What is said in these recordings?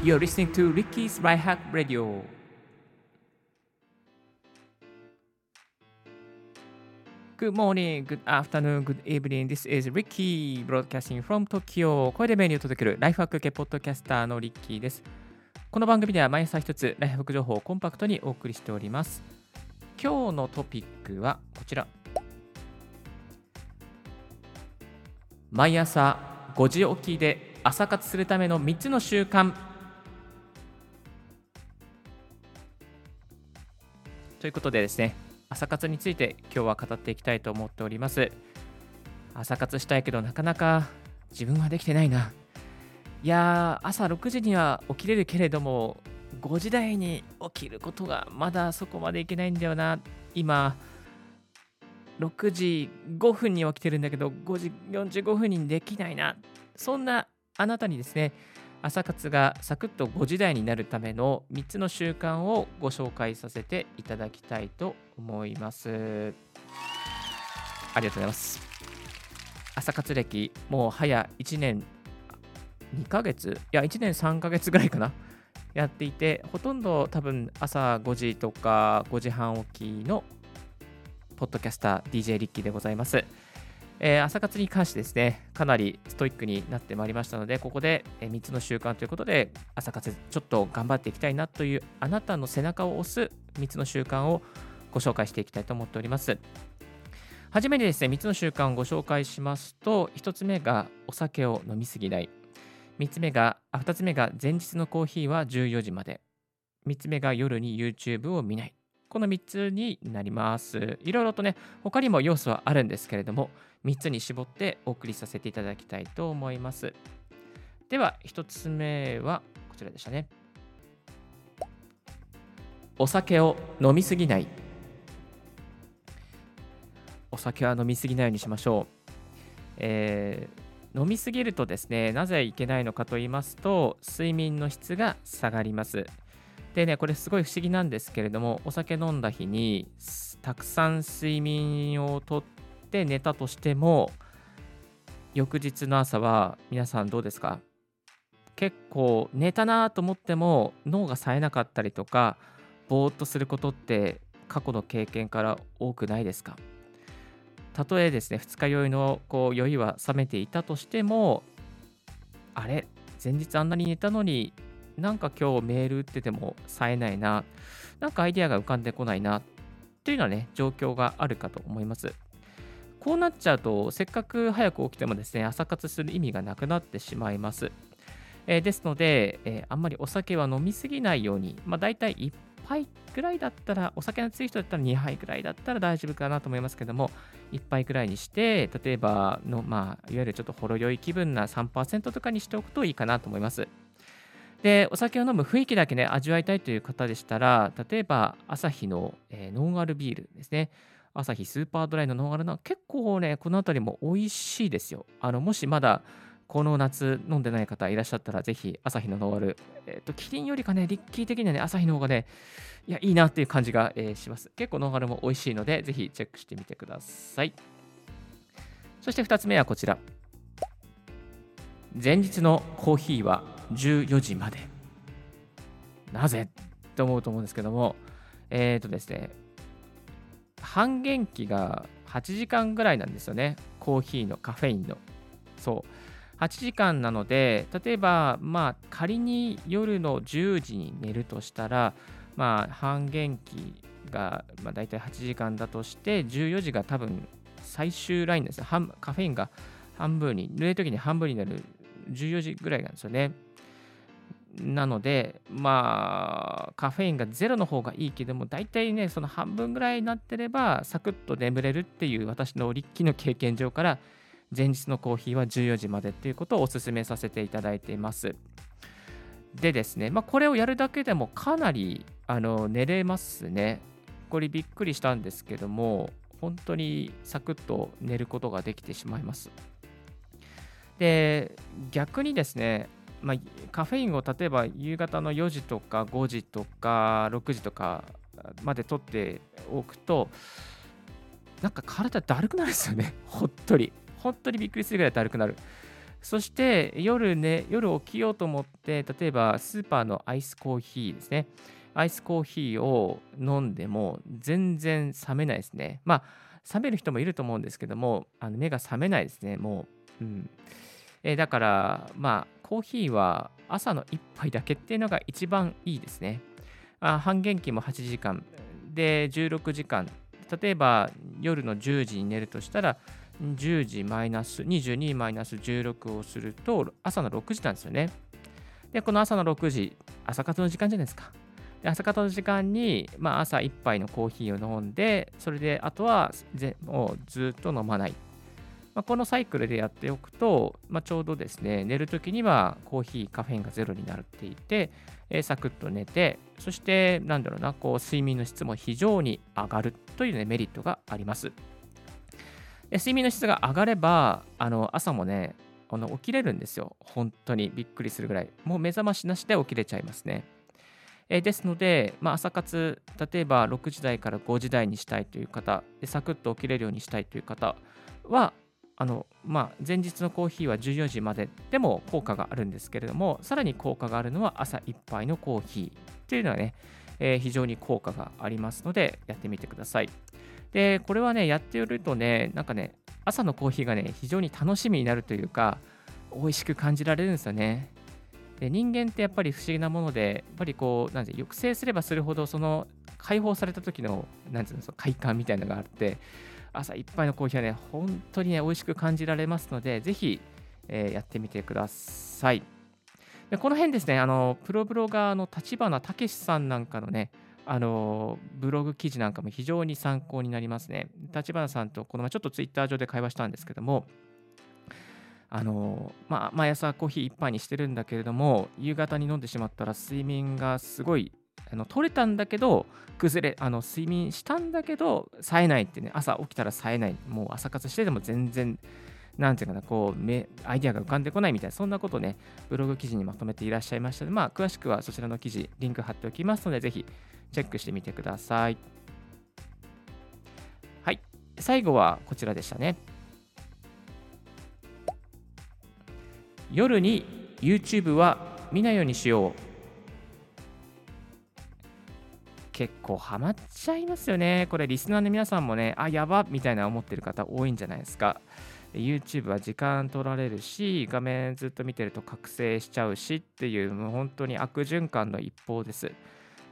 You're listening to Ricky's Right Hack Radio. Good morning, good afternoon, good evening. This is Ricky broadcasting from Tokyo. 声でメニューを届けるライフハック系ポッドキャスターのリッキーです。この番組では毎朝一つライフハック情報をコンパクトにお送りしております。今日のトピックはこちら。毎朝5時起きで朝活するための3つの習慣ということでですね朝活について今日は語っていきたいと思っております。朝活したいけどなかなか自分はできてないな。いやー朝6時には起きれるけれども5時台に起きることがまだそこまでいけないんだよな。今6時5分に起きてるんだけど5時45分にできないな。そんなあなたにですね朝活がサクッと5時台になるための3つの習慣をご紹介させていただきたいと思います。ありがとうございます。朝活歴もう早1年2ヶ月？いや1年3ヶ月ぐらいかな。やっていてほとんど多分朝5時とか5時半起きのポッドキャスター DJ リッキーでございます。えー、朝活に関してですね、かなりストイックになってまいりましたので、ここで3つの習慣ということで、朝活ちょっと頑張っていきたいなというあなたの背中を押す3つの習慣をご紹介していきたいと思っております。はじめにですね、3つの習慣をご紹介しますと、1つ目がお酒を飲みすぎない。3つ目が、あ2つ目が前日のコーヒーは14時まで。3つ目が夜に YouTube を見ない。この3つになります。いろいろとね、他にも要素はあるんですけれども、3つに絞ってお送りさせていただきたいと思います。では、1つ目はこちらでしたね。お酒を飲みすぎない。お酒は飲みすぎないようにしましょう。えー、飲みすぎるとですね、なぜいけないのかと言いますと、睡眠の質が下がります。でね、これすごい不思議なんですけれども、お酒飲んだ日にたくさん睡眠をとって寝たとしても、翌日の朝は皆さんどうですか？結構寝たなと思っても脳が冴えなかったりとか、ぼーっとすることって過去の経験から多くないですか？たとえですね、二日酔いのこう酔いは冷めていたとしても、あれ？前日あんなに寝たのになんか今日メール打ってても冴えないな、なんかアイデアが浮かんでこないな、というようなね、状況があるかと思います。こうなっちゃうと、せっかく早く起きてもですね、朝活する意味がなくなってしまいます。えー、ですので、えー、あんまりお酒は飲みすぎないように、まあ、大体1杯ぐらいだったら、お酒の強い人だったら2杯ぐらいだったら大丈夫かなと思いますけども、1杯ぐらいにして、例えばの、まあ、いわゆるちょっとほろ酔い気分な3%とかにしておくといいかなと思います。で、お酒を飲む雰囲気だけね、味わいたいという方でしたら、例えば、朝日の、えー、ノンアルビールですね。朝日スーパードライのノンアルの結構ね、この辺りも美味しいですよ。あの、もしまだ、この夏飲んでない方いらっしゃったら、ぜひ朝日のノンアル。えっ、ー、と、キリンよりかね、リッキー的にはね、朝日の方がね、いや、いいなっていう感じが、えー、します。結構ノンアルも美味しいので、ぜひチェックしてみてください。そして2つ目はこちら。前日のコーヒーは14時まで。なぜ？と思うと思うんですけども、えっ、ー、とですね、半減期が8時間ぐらいなんですよね。コーヒーのカフェインの。そう。8時間なので、例えば、まあ、仮に夜の10時に寝るとしたら、まあ、半減期が、まあ、大体8時間だとして、14時が多分最終ラインですカフェインが半分に、寝るときに半分になる14時ぐらいなんですよね。なので、まあ、カフェインがゼロの方がいいけども、大体ね、その半分ぐらいになってれば、サクッと眠れるっていう私のリッキーの経験上から、前日のコーヒーは14時までっていうことをお勧めさせていただいています。でですね、まあ、これをやるだけでもかなりあの寝れますね。これびっくりしたんですけども、本当にサクッと寝ることができてしまいます。で、逆にですね、まあ、カフェインを例えば夕方の4時とか5時とか6時とかまで取っておくとなんか体だるくなるんですよねほっとり本当にびっくりするぐらいだるくなるそして夜ね、夜起きようと思って、例えばスーパーのアイスコーヒーですね。アイスコーヒーを飲んでも全然冷めないですね。まあ、冷める人もいると思うんですけども、あの目が覚めないですね、もう。うんえー、だから、まあ、コーヒーは朝の1杯だけっていうのが一番いいですね。あ半減期も8時間で16時間。例えば夜の10時に寝るとしたら、10時マイナス22マイナス16をすると朝の6時なんですよね。で、この朝の6時、朝活の時間じゃないですか。で朝方の時間に、まあ、朝1杯のコーヒーを飲んで、それであとはもうずっと飲まない。まあ、このサイクルでやっておくと、まあ、ちょうどですね、寝るときにはコーヒー、カフェインがゼロになっていて、えー、サクッと寝て、そして、なんだろうな、こう睡眠の質も非常に上がるという、ね、メリットがあります。睡眠の質が上がれば、あの朝もね、あの起きれるんですよ。本当にびっくりするぐらい。もう目覚ましなしで起きれちゃいますね。えですので、まあ、朝活、例えば6時台から5時台にしたいという方、サクッと起きれるようにしたいという方は、あのまあ、前日のコーヒーは14時まででも効果があるんですけれども、さらに効果があるのは朝1杯のコーヒーというのはね、えー、非常に効果がありますので、やってみてください。で、これはね、やってるとね、なんかね、朝のコーヒーがね、非常に楽しみになるというか、美味しく感じられるんですよね。で人間ってやっぱり不思議なもので、やっぱりこう、なんて抑制すればするほど、その解放された時の、なんていうの、その快感みたいなのがあって、朝一杯のコーヒーはね、本当にね、美味しく感じられますので、ぜひ、えー、やってみてください。でこの辺ですね、あのプロブロガーの立花武さんなんかのね、あのブログ記事なんかも非常に参考になりますね。立花さんとこの前ちょっとツイッター上で会話したんですけども、あのまあ、毎朝コーヒー1杯にしてるんだけれども、夕方に飲んでしまったら睡眠がすごいあの取れたんだけど、崩れ、あの睡眠したんだけど、冴えないってね、朝起きたら冴えない、もう朝活してても全然、なんていうかな、こう、目、アイデアが浮かんでこないみたいな、そんなことね、ブログ記事にまとめていらっしゃいましたので、まあ、詳しくはそちらの記事、リンク貼っておきますので、ぜひチェックしてみてください。はい、最後はこちらでしたね。夜に YouTube は見ないようにしよう。結構ハマっちゃいますよね。これリスナーの皆さんもね、あ、やばみたいな思ってる方多いんじゃないですか。YouTube は時間取られるし、画面ずっと見てると覚醒しちゃうしっていう、もう本当に悪循環の一方です。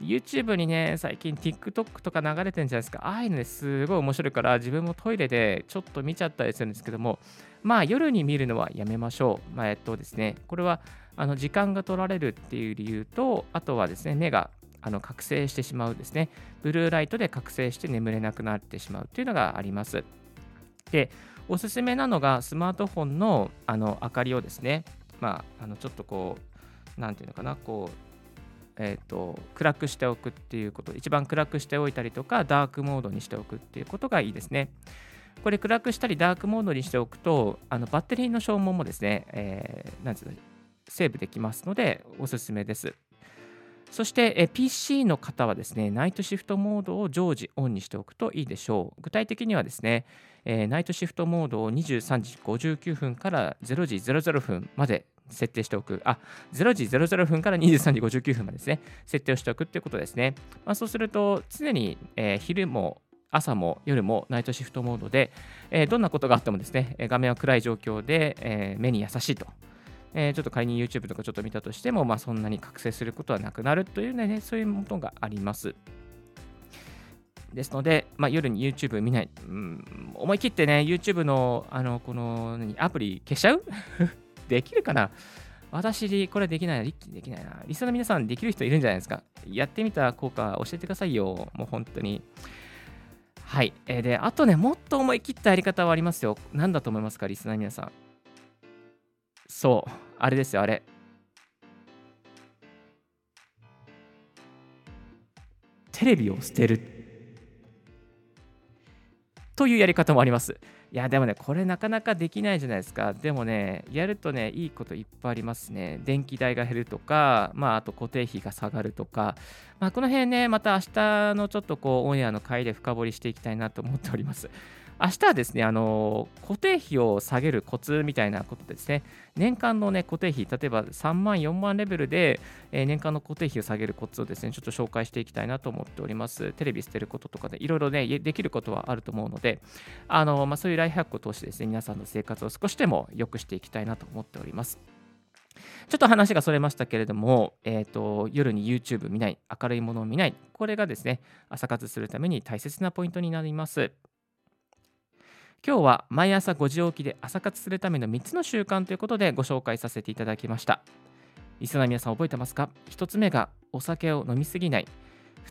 YouTube にね、最近 TikTok とか流れてるんじゃないですか。ああいうのですごい面白いから、自分もトイレでちょっと見ちゃったりするんですけども、まあ夜に見るのはやめましょう。まあ、えっとですね、これはあの時間が取られるっていう理由と、あとはですね、目があの覚醒してしまうですね、ブルーライトで覚醒して眠れなくなってしまうというのがあります。で、おすすめなのがスマートフォンのあの明かりをですね、まあ、あのちょっとこう、なんていうのかな、こう、えーと、暗くしておくっていうこと、一番暗くしておいたりとか、ダークモードにしておくっていうことがいいですね。これ暗くしたりダークモードにしておくと、あのバッテリーの消耗もですね、えー、なんうのセーブできますので、おすすめです。そして、PC の方はですね、ナイトシフトモードを常時オンにしておくといいでしょう。具体的にはですね、ナイトシフトモードを23時59分から0時00分まで設定しておく。あ、0時00分から23時59分までですね、設定をしておくっていうことですね。まあ、そうすると、常に、昼も朝も夜もナイトシフトモードで、どんなことがあってもですね、画面は暗い状況で、目に優しいと。えー、ちょっと仮に YouTube とかちょっと見たとしても、まあ、そんなに覚醒することはなくなるというね、そういうものがあります。ですので、まあ、夜に YouTube 見ない、うん、思い切ってね、YouTube のあのこの何アプリ消しちゃう？できるかな？私、これできないな。できないな。リスナーの皆さん、できる人いるんじゃないですか？やってみた効果教えてくださいよ。もう本当に。はい。えー、で、あとね、もっと思い切ったやり方はありますよ。何だと思いますか、リスナーの皆さん。そう。あれですよ、あれ。テレビを捨てる。というやり方もあります。いや、でもね、これなかなかできないじゃないですか。でもね、やるとね、いいこといっぱいありますね。電気代が減るとか、まあ、あと固定費が下がるとか、まあ、この辺ね、また明日のちょっとこう、オンエアの回で深掘りしていきたいなと思っております。明日はですね、あの固定費を下げるコツみたいなことですね、年間の、ね、固定費、例えば3万、4万レベルで、えー、年間の固定費を下げるコツをですね、ちょっと紹介していきたいなと思っております。テレビ捨てることとかで、いろいろね、できることはあると思うので、あのまあ、そういうライフハックを通してですね、皆さんの生活を少しでも良くしていきたいなと思っております。ちょっと話がそれましたけれども、えーと、夜に YouTube 見ない、明るいものを見ない、これがですね、朝活するために大切なポイントになります。今日は毎朝5時起きで朝活するための3つの習慣ということでご紹介させていただきました。リスナーの皆さん覚えてますか ?1 つ目がお酒を飲みすぎない。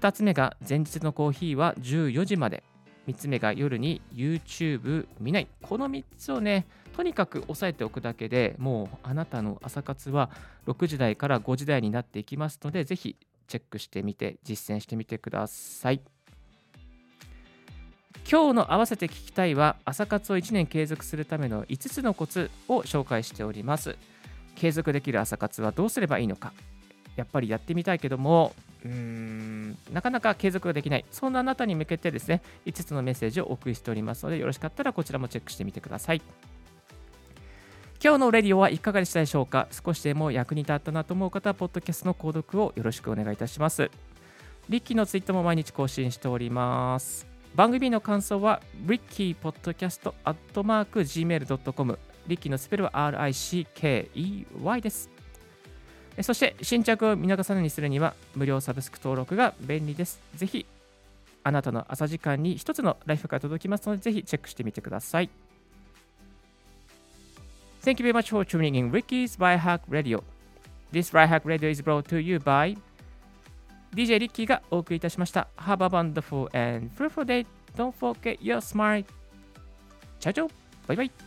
2つ目が前日のコーヒーは14時まで。3つ目が夜に YouTube 見ない。この3つをね、とにかく押さえておくだけでもうあなたの朝活は6時台から5時台になっていきますので、ぜひチェックしてみて実践してみてください。今日の合わせて聞きたいは朝活を1年継続するための5つのコツを紹介しております。継続できる朝活はどうすればいいのか。やっぱりやってみたいけどもうーんなかなか継続ができない。そんなあなたに向けてですね5つのメッセージをお送りしておりますのでよろしかったらこちらもチェックしてみてください。今日のレディオはいかがでしたでしょうか。少しでも役に立ったなと思う方はポッドキャストの購読をよろしくお願いいたします。リッキーのツイッターも毎日更新しております。番組の感想は rickypodcast.gmail.com リッキーのスペルは RICKEY です。そして新着を見逃さないにするには無料サブスク登録が便利です。ぜひあなたの朝時間に一つのライフが届きますのでぜひチェックしてみてください。Thank you very much for tuning in Ricky's Byhack Radio. This Byhack Radio is brought to you by DJ リッキーがお送りいたしました。Have a wonderful and fruitful day. Don't forget your smile. チャチャバイバイ。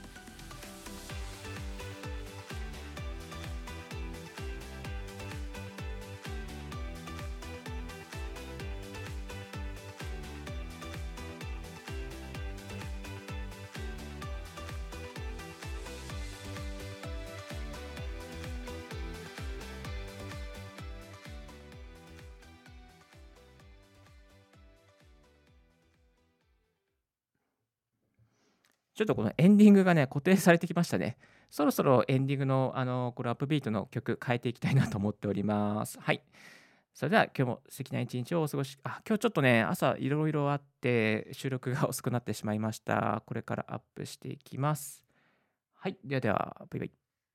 ちょっとこのエンディングがね、固定されてきましたね。そろそろエンディングの、あの、これアップビートの曲変えていきたいなと思っております。はい。それでは今日も素敵な一日をお過ごし、あ、今日ちょっとね、朝いろいろあって収録が遅くなってしまいました。これからアップしていきます。はい。ではでは、バイバイ。